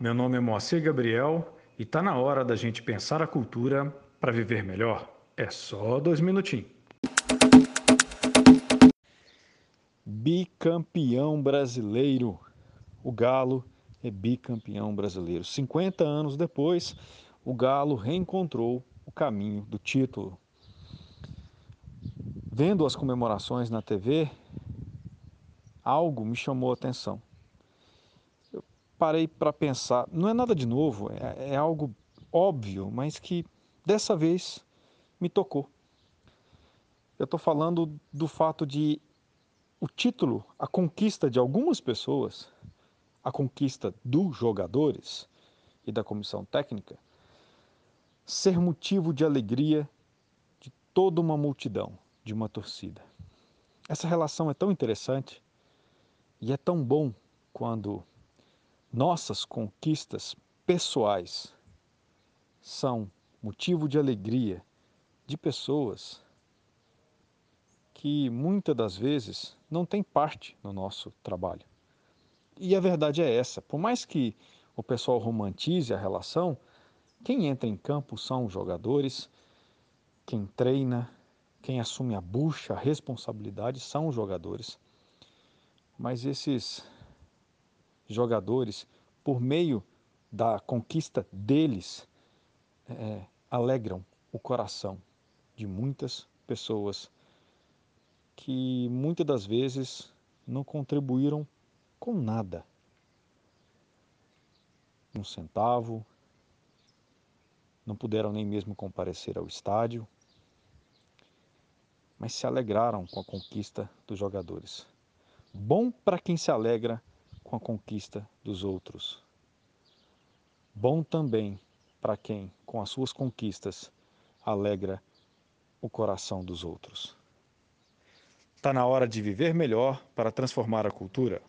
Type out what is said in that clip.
meu nome é Moacir Gabriel e tá na hora da gente pensar a cultura para viver melhor. É só dois minutinhos. Bicampeão brasileiro. O Galo é bicampeão brasileiro. 50 anos depois, o Galo reencontrou o caminho do título. Vendo as comemorações na TV, algo me chamou a atenção parei para pensar, não é nada de novo, é, é algo óbvio, mas que dessa vez me tocou. Eu estou falando do fato de o título, a conquista de algumas pessoas, a conquista dos jogadores e da comissão técnica, ser motivo de alegria de toda uma multidão, de uma torcida. Essa relação é tão interessante e é tão bom quando nossas conquistas pessoais são motivo de alegria de pessoas que muitas das vezes não têm parte no nosso trabalho. E a verdade é essa: por mais que o pessoal romantize a relação, quem entra em campo são os jogadores, quem treina, quem assume a bucha, a responsabilidade são os jogadores. Mas esses jogadores, por meio da conquista deles, é, alegram o coração de muitas pessoas que muitas das vezes não contribuíram com nada. Um centavo, não puderam nem mesmo comparecer ao estádio, mas se alegraram com a conquista dos jogadores. Bom para quem se alegra com a conquista dos outros. Bom também para quem, com as suas conquistas, alegra o coração dos outros. Está na hora de viver melhor para transformar a cultura.